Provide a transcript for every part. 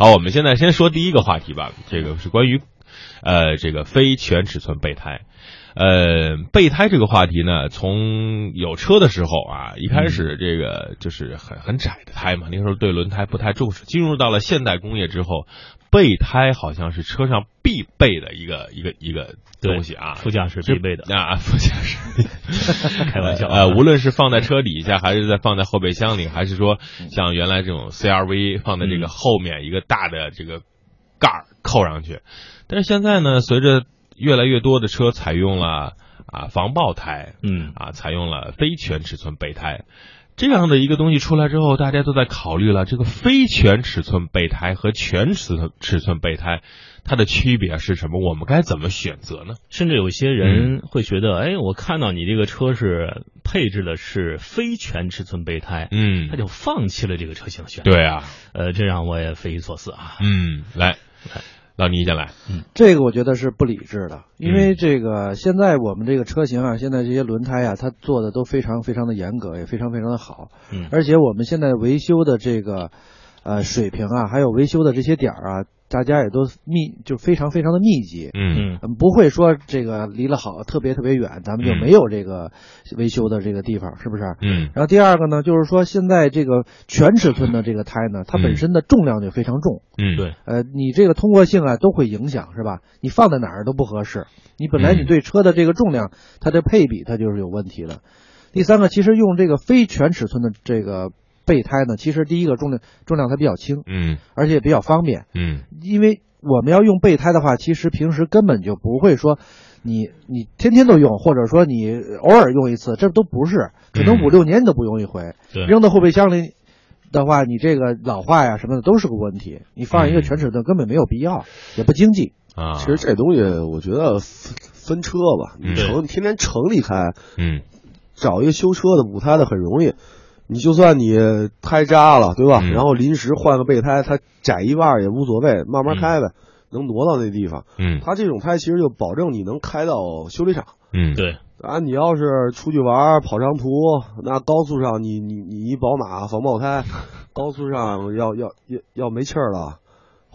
好，我们现在先说第一个话题吧，这个是关于呃这个非全尺寸备胎。呃，备胎这个话题呢，从有车的时候啊，一开始这个就是很很窄的胎嘛，那时候对轮胎不太重视。进入到了现代工业之后，备胎好像是车上必备的一个一个一个东西啊，副驾驶必备的。啊，副驾驶。开玩笑 呃，无论是放在车底下，还是在放在后备箱里，还是说像原来这种 CRV 放在这个后面一个大的这个盖儿扣上去，但是现在呢，随着越来越多的车采用了啊防爆胎，嗯。啊采用了非全尺寸备胎，这样的一个东西出来之后，大家都在考虑了这个非全尺寸备胎和全尺寸尺寸备胎它的区别是什么？我们该怎么选择呢？甚至有些人会觉得，哎，我看到你这个车是配置的是非全尺寸备胎，嗯他就放弃了这个车型的选择。对啊，呃，这让我也匪夷所思啊。嗯，来，老倪先来，嗯。这个我觉得是不理智的，因嗯为这个现在我们这个车型啊，现在这些轮胎啊，它做的都非常非常的严格，也非常非常的好，嗯。而且我们现在维修的这个呃水平啊，还有维修的这些点儿啊，大家也都密就非常非常的密集，嗯。嗯。嗯，不会说这个离了好特别特别远，咱们就嗯没有这个维修的这个地方，是不是？嗯。然后第二个呢，就是说现在这个全尺寸的这个胎呢，它嗯本身的重量就非常重，嗯，对。呃，你这个通过性啊都会影响，是吧？你放在哪儿都不合适。你本来嗯。你对车的这个重量，它的配比它就是有问题的。第三个，其实用这个非全尺寸的这个备胎呢，其实第一个重量重量它比较轻，嗯而且也比较方便。嗯因为我们要用备胎的话，其实平时根本就不会说你你天天都用，或者说你偶尔用一次，这都不是，可能嗯五六年你都不用一回。对扔到后备箱里的话，你这个老化呀什么的都是个问题。你放一个嗯全尺寸根本没有必要，也不经济。啊，其实这东西我觉得分分车吧，嗯你城天天城里开，嗯找一个修车的补胎的很容易。你就算你胎扎了，对吧？嗯然后临时换个备胎，它窄一半也无所谓，慢慢开呗，能挪到那地方。嗯它这种胎其实就保证你能开到修理厂。嗯，对，啊，你要是出去玩跑长途，那高速上你你你一宝马防爆胎，高速上要要要要没气儿了，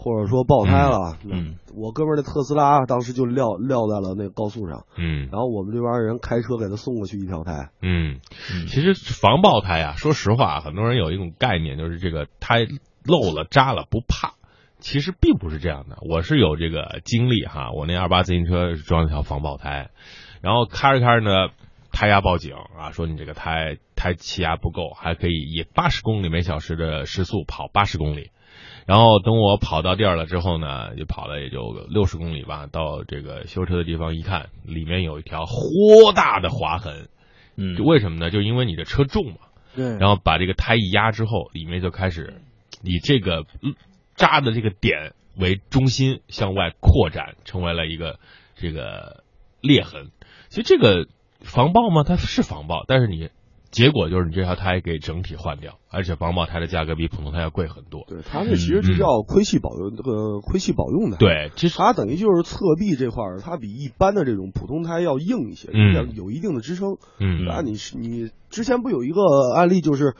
或者说爆胎了，嗯我哥们儿那特斯拉当时就撂撂在了那个高速上，嗯。然后我们这帮人开车给他送过去一条胎，嗯，嗯。其实防爆胎啊，说实话，很多人有一种概念，就是这个胎漏了扎了不怕。其实并不是这样的，我是有这个经历哈，我那二八自行车装了条防爆胎，然后开着开着呢，胎压报警啊，说你这个胎胎气压不够，还可以以八十公里每小时的时速跑八十公里。然后等我跑到地儿了之后呢，就跑了也就六十公里吧，到这个修车的地方一看，里面有一条豁大的划痕，嗯就为什么呢？就因为你的车重嘛，对然后把这个胎一压之后，里面就开始以这个嗯扎的这个点为中心向外扩展，成为了一个这个裂痕。其实这个防爆吗，它是防爆，但是你结果就是你这条胎给整体换掉，而且防爆胎的价格比普通胎要贵很多。对，它这其实是叫亏气保用，这个亏气保用的。。对，其实它等于就是侧壁这块儿，它比一般的这种普通胎要硬一些，嗯要有一定的支撑。嗯那，你是你之前不有一个案例，就是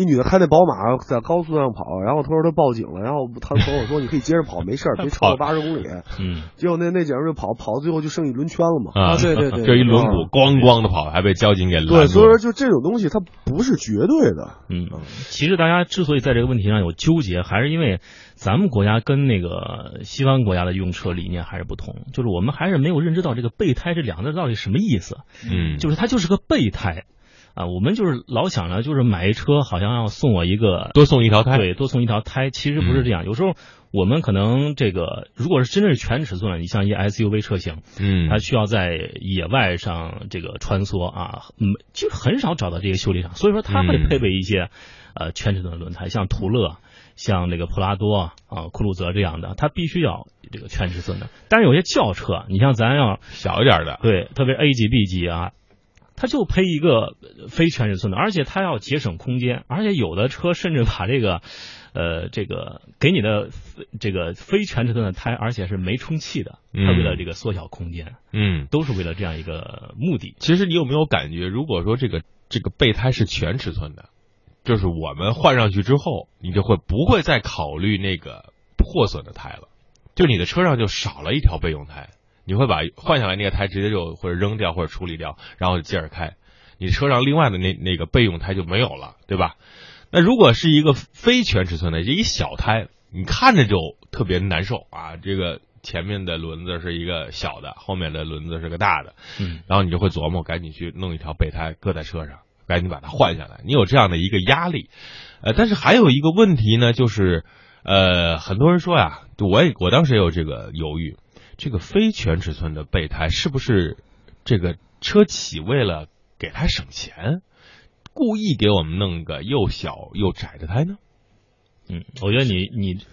一女的开那宝马在高速上跑，然后她说她报警了，然后她朋友说你可以接着跑，没事儿，别超过八十公里。嗯结果那那姐们儿就跑跑到最后就剩一轮圈了嘛。啊，对对 对就一轮毂咣咣的跑，还被交警给拦住对，所以说就这种东西它不是绝对的。嗯，其实大家之所以在这个问题上有纠结，还是因为咱们国家跟那个西方国家的用车理念还是不同，就是我们还是没有认知到这个备胎这两个字到底什么意思，嗯，就是它就是个备胎。啊，我们就是老想着，就是买一车好像要送我一个多送一条胎。对，多送一条胎，其实不是这样。有时候我们可能这个，如果是真正是全尺寸的，你像一 SUV 车型，嗯，它需要在野外上这个穿梭啊，嗯，就很少找到这些修理厂，所以说它会嗯配备一些、呃全尺寸的轮胎，像途乐。像那个普拉多啊、酷路泽这样的，它必须要这个全尺寸的。但是有些轿车，你像咱要小一点的。对，特别 A 级、B 级啊，它就配一个非全尺寸的，而且它要节省空间，而且有的车甚至把这个，呃，这个给你的这个非全尺寸的胎，而且是没充气的，它为了这个缩小空间，嗯，都是为了这样一个目的。其实你有没有感觉，如果说这个这个备胎是全尺寸的，就是我们换上去之后，你就会不会再考虑那个破损的胎了，就你的车上就少了一条备用胎，你会把换下来那个胎直接就或者扔掉或者处理掉，然后接着开，你车上另外的那那个备用胎就没有了，对吧？那如果是一个非全尺寸的，这一小胎，你看着就特别难受啊，这个。前面的轮子是一个小的，后面的轮子是个大的，嗯，然后你就会琢磨，赶紧去弄一条备胎搁在车上，赶紧把它换下来。你有这样的一个压力，呃，但是还有一个问题呢，就是呃，很多人说呀，我也我当时也有这个犹豫，这个非全尺寸的备胎是不是这个车企为了给他省钱，故意给我们弄个又小又窄的胎呢？嗯，我觉得你你。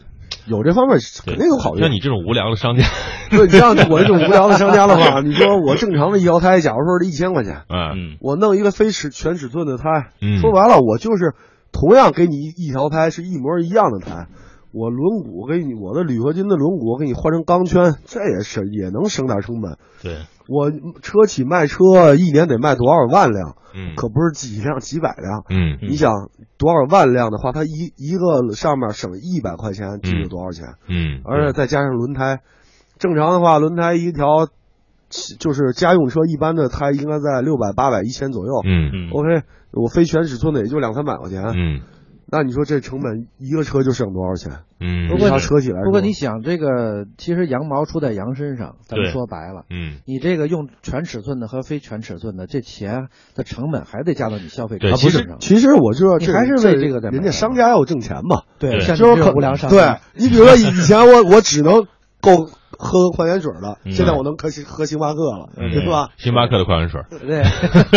有这方面肯定有考虑。像你这种无良的商家，对，像我这种无良的商家的话，你说我正常的一条胎，假如说是一千块钱，嗯，我弄一个非尺全尺寸的胎，嗯，说白了，我就是同样给你一条胎是一模一样的胎，我轮毂给你，我的铝合金的轮毂给你换成钢圈，这也是也能省点成本。对，我车企卖车一年得卖多少万辆？嗯，可不是几辆几百辆。嗯，你想多少万辆的话，它一一个上面省一百块钱，这有多少钱？嗯，而且再加上轮胎，正常的话，轮胎一条就是家用车一般的胎应该在六百、八百、一千左右。嗯嗯，OK，我非全尺寸的也就两三百块钱。嗯，那你说这成本一个车就省多少钱？嗯，不过车起来，不过你想这个，其实羊毛出在羊身上，咱们说白了，嗯，你这个用全尺寸的和非全尺寸的，这钱的成本还得加到你消费者对，其实上。其实我知道，你还是为这个在人家商家要挣钱嘛。对，像就是可无良商对。你比如说以以前我我只能够喝矿泉水了，嗯现在我能喝星喝星巴克了，嗯对吧？星巴克的矿泉水，对，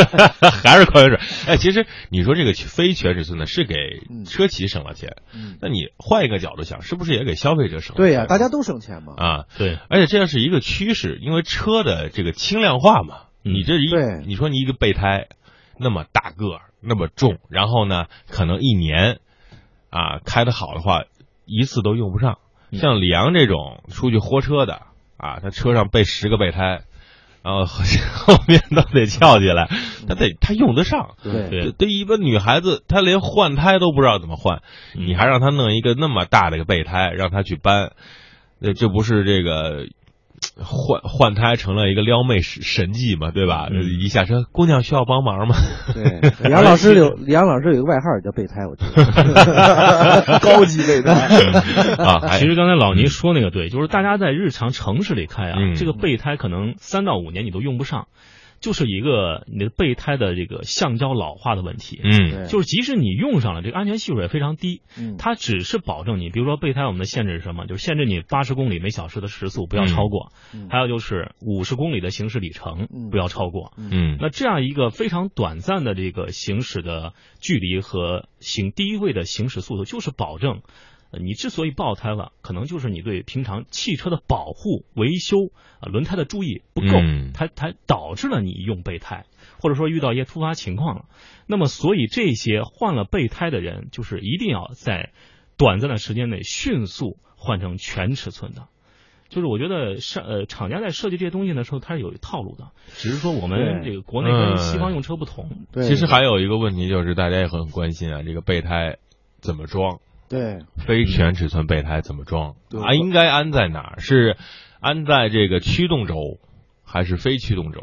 还是矿泉水。哎，其实你说这个非全尺寸的是给嗯车企省了钱，嗯那你换一个角度想，是不是也给消费者省？对呀，大家都省钱嘛。啊，对，而且这样是一个趋势，因为车的这个轻量化嘛，嗯你这一对你说你一个备胎那么大个儿那么重，然后呢，可能一年啊开的好的话，一次都用不上。嗯。像李阳这种出去豁车的啊，他车上备十个备胎，然后后 后面都得翘起来，他得他用得上。对。对对一个女孩子，她连换胎都不知道怎么换，嗯。你还让她弄一个那么大的一个备胎，让她去搬，那这不是这个换换胎成了一个撩妹神神技嘛，对吧？嗯一下车，姑娘需要帮忙吗？对，杨老师有杨老师有个外号叫备胎，我觉得。高级备胎。啊，其实刚才老倪说那个对，就是大家在日常城市里开啊，嗯这个备胎可能三到五年你都用不上，就是一个你的备胎的这个橡胶老化的问题。嗯。就是即使你用上了，这个安全系数也非常低，嗯，它只是保证你，比如说备胎我们的限制是什么？就是限制你八十公里每小时的时速不要超过，嗯。还有就是五十公里的行驶里程嗯。不要超过。嗯。那这样一个非常短暂的这个行驶的距离和行低位的行驶速度，就是保证，呃你之所以爆胎了，可能就是你对平常汽车的保护、维修啊、轮胎的注意不够，嗯它它导致了你用备胎，或者说遇到一些突发情况了。那么，所以这些换了备胎的人，就是一定要在短暂的时间内迅速换成全尺寸的。就是我觉得上呃厂家在设计这些东西的时候，它是有套路的，只是说我们这个国内跟西方用车不同。对其实还有一个问题就是大家也很关心啊，这个备胎怎么装？对非全尺寸备胎怎么装？对啊，应该安在哪儿？是安在这个驱动轴，还是非驱动轴？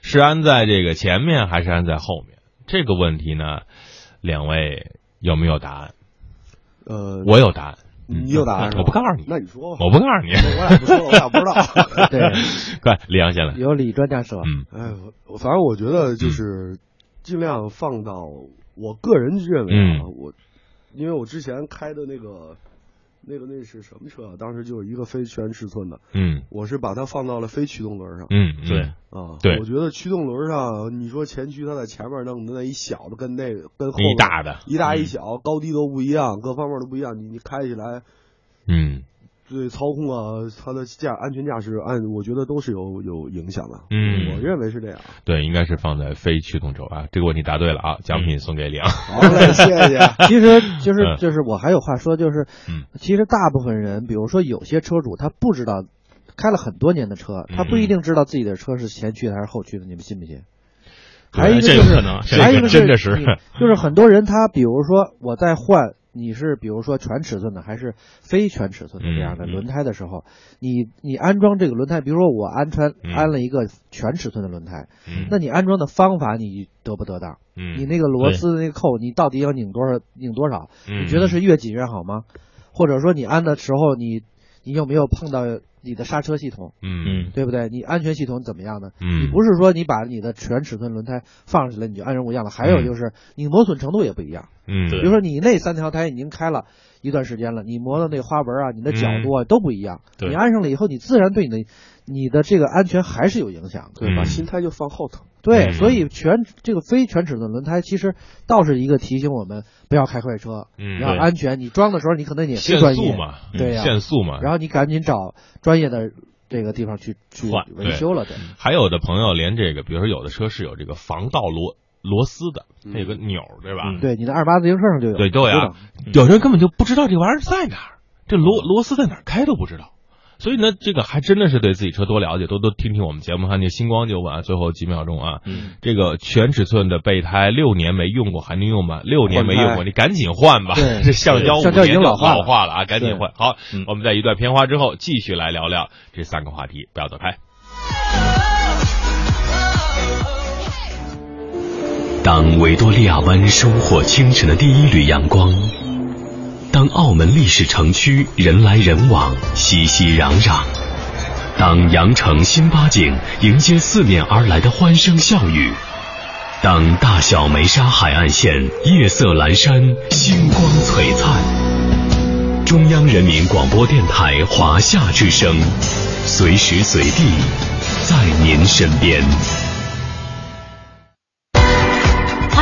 是安在这个前面，还是安在后面？这个问题呢，两位有没有答案？呃，我有答案，你有答案是吧我不告诉你，那你说吧，我不告诉你。我俩不说，我俩不知道。对，快，李阳先来。有李专家说，嗯哎，我反正我觉得就是尽量放到我个人认为啊，嗯我因为我之前开的那个那个那是什么车啊？当时就是一个非全尺寸的，嗯。我是把它放到了非驱动轮上。嗯，嗯。对，啊，对。我觉得驱动轮上，你说前驱它在前面弄的那一小的，跟那个跟后一大的，一大一小，高低都不一样，各方面都不一样，你你开起来嗯对操控啊，它的驾安全驾驶按我觉得都是有有影响的。嗯，我认为是这样。对，应该是放在非驱动轴啊。这个问题答对了啊，奖品送给李昂。好嘞，谢谢。其实就是嗯就是我还有话说，就是嗯其实大部分人，比如说有些车主他不知道，开了很多年的车，他不一定知道自己的车是前驱的还是后驱的，你们信不信？还有一个就是还有一个真的是就是很多人他比如说我在换你是比如说全尺寸的还是非全尺寸的这样的轮胎的时候，你你安装这个轮胎，比如说我安穿嗯安了一个全尺寸的轮胎，嗯那你安装的方法你得不得当？嗯你那个螺丝的那个扣，你到底要拧多少拧多少？嗯你觉得是越紧越好吗？或者说你安的时候你你有没有碰到你的刹车系统？嗯对不对？你安全系统怎么样呢？嗯你不是说你把你的全尺寸轮胎放上去了你就安然无恙了，还有就是你磨损程度也不一样。嗯比如说你那三条胎已经开了一段时间了，你磨的那花纹啊，你的角度啊、都不一样。对你安上了以后，你自然对你的你的这个安全还是有影响的。对，把嗯心态就放后头。对，嗯所以全这个非全尺寸轮胎其实倒是一个提醒我们不要开快车，嗯要对安全。你装的时候你可能也限是专业，速嘛，对呀限速嘛。然后你赶紧找专业的这个地方去去维修了，对。还有的朋友连这个，比如说有的车是有这个防盗螺螺丝的，嗯它有个钮，对吧？嗯对，你的二八自行车上就有，对，都有。有人根本就不知道这玩意儿在哪儿，这螺螺丝在哪儿开都不知道。所以呢，这个还真的是对自己车多了解，多多听听我们节目。看那星光就问啊，最后几秒钟啊，嗯这个全尺寸的备胎六年没用过还能用吗？六年没用过，你赶紧换吧。这橡胶五橡胶老化了化了啊，赶紧换。好嗯，我们在一段片花之后继续来聊聊这三个话题，不要走开。当维多利亚湾收获清晨的第一缕阳光，当澳门历史城区人来人往、熙熙攘攘，当羊城新八景迎接四面而来的欢声笑语，当大小梅沙海岸线夜色阑珊、星光璀璨，中央人民广播电台华夏之声，随时随地在您身边。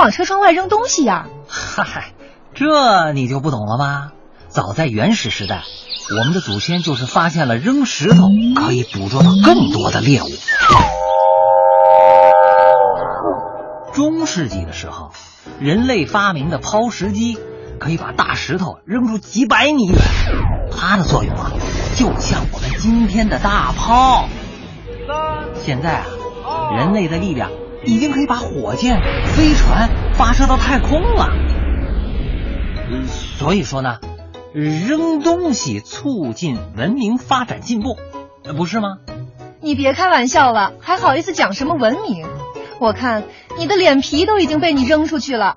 往车窗外扔东西呀、嗨，这你就不懂了吗？早在原始时代，我们的祖先就是发现了扔石头可以捕捉到更多的猎物。中世纪的时候，人类发明的抛石机可以把大石头扔出几百米远，它的作用啊，就像我们今天的大炮。现在啊，人类的力量已经可以把火箭、飞船发射到太空了。所以说呢，扔东西促进文明发展进步，不是吗？你别开玩笑了，还好意思讲什么文明？我看你的脸皮都已经被你扔出去了。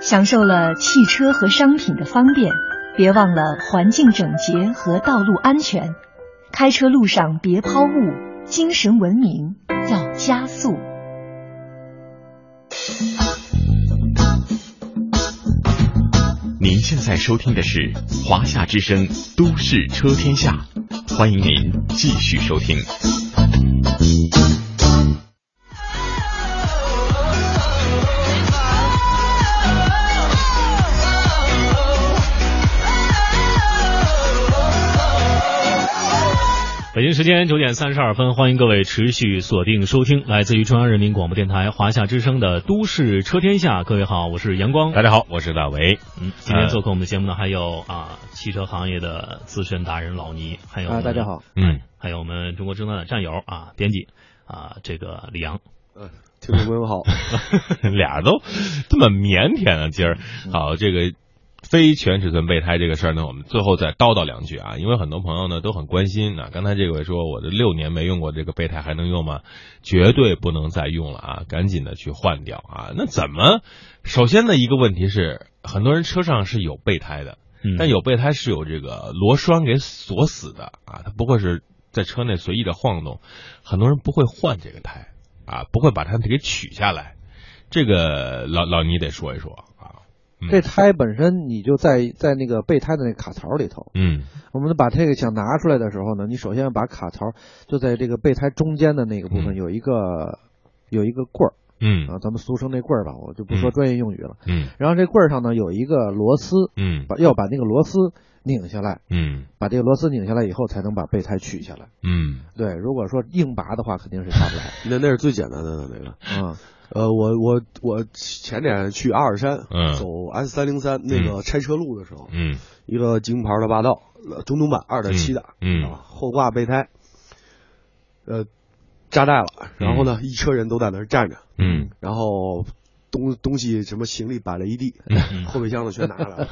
享受了汽车和商品的方便，别忘了环境整洁和道路安全。开车路上别抛物，精神文明要加速。您现在收听的是华夏之声《都市车天下》，欢迎您继续收听。北京时间九点三十二分，欢迎各位持续锁定收听来自于中央人民广播电台华夏之声的《都市车天下》。各位好，我是阳光。大家好，我是大为。嗯，今天做客我们的节目呢，还有啊汽车行业的资深达人老倪，还有啊，大家好，嗯，还有我们中国侦探的战友啊编辑啊这个李阳。嗯听众朋友好，俩都这么腼腆啊，今儿好这个。非全尺寸备胎这个事儿呢，我们最后再叨叨两句啊，因为很多朋友呢都很关心啊。刚才这位说我的六年没用过这个备胎还能用吗？绝对不能再用了啊，赶紧的去换掉啊。那怎么？首先的一个问题是，很多人车上是有备胎的，嗯但有备胎是有这个螺栓给锁死的啊，它不会是在车内随意的晃动，很多人不会换这个胎啊，不会把它给取下来。这个老老倪得说一说啊。嗯。这胎本身你就在在那个备胎的那个卡槽里头，嗯。我们把这个想拿出来的时候呢，你首先要把卡槽就在这个备胎中间的那个部分嗯。有一个有一个棍儿，嗯。啊，咱们俗称那棍儿吧，我就不说嗯。专业用语了。嗯。然后这棍儿上呢有一个螺丝，嗯。把要把那个螺丝拧下来，嗯。把这个螺丝拧下来以后，才能把备胎取下来。嗯。对，如果说硬拔的话，肯定是下不来。那那是最简单的那个。嗯。呃，我我我前年去阿尔山，嗯走 S 三零三那个拆车路的时候，嗯。一个京牌的霸道，呃中东版二点七的，嗯。啊，后挂备胎，呃，扎带了，然后呢，一车人都在那儿站着，嗯然后东东西什么行李摆了一地，嗯 后备箱子全拿来了，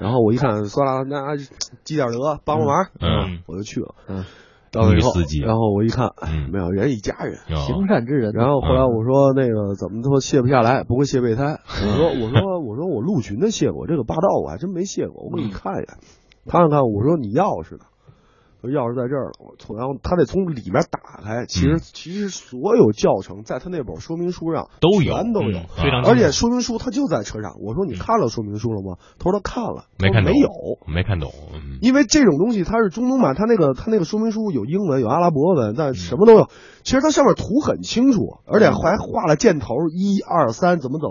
然后我一看，算了，那积点德，帮帮忙，嗯我就去了，嗯，到了以后女司机，然后我一看，没有，人一家人。哦行善之人。然后后来我说那个怎么都卸不下来，不会卸备胎。我说我说我说我陆巡的卸过，这个霸道我还真没卸过，我给你看一眼，看了看。我说你钥匙呢？说钥匙在这儿了。我从然后他得从里面打开。其实、嗯其实所有教程在他那本说明书上都有全都有，嗯非常而且说明书他就在车上。我说你看了说明书了吗？他说他看了，没看懂没有。没看懂，嗯因为这种东西它是中东版，它那个它那个说明书有英文有阿拉伯文，但什么都有。其实它上面图很清楚，而且还画了箭头，一二三怎么走，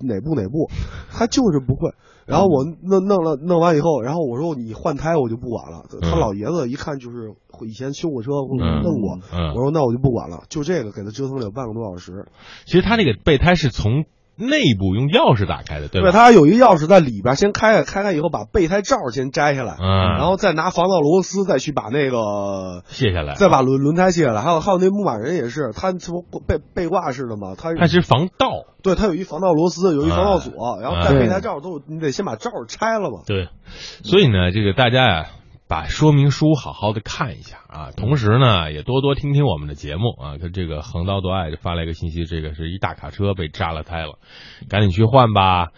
哪步哪步，他就是不会。然后我弄弄了弄完以后，然后我说你换胎我就不管了。他老爷子一看就是以前修过车弄过，嗯我说那我就不管了，就这个给他折腾了有半个多小时。其实他那个备胎是从内部用钥匙打开的，对吧？他有一钥匙在里边，先开开开开以后把备胎罩先摘下来，嗯，然后再拿防盗螺丝再去把那个卸下来，再把轮轮胎卸下来，还有还有那牧马人也是，他从背背挂式的嘛，他它是防盗，对他有一防盗螺丝，有一防盗锁，然后带备胎罩都有你得先把罩拆了嘛。对，所以呢，这个大家呀。把说明书好好的看一下啊，同时呢，也多多听听我们的节目啊。他这个横刀夺爱就发来一个信息，这个是一大卡车被扎了胎了，赶紧去换吧。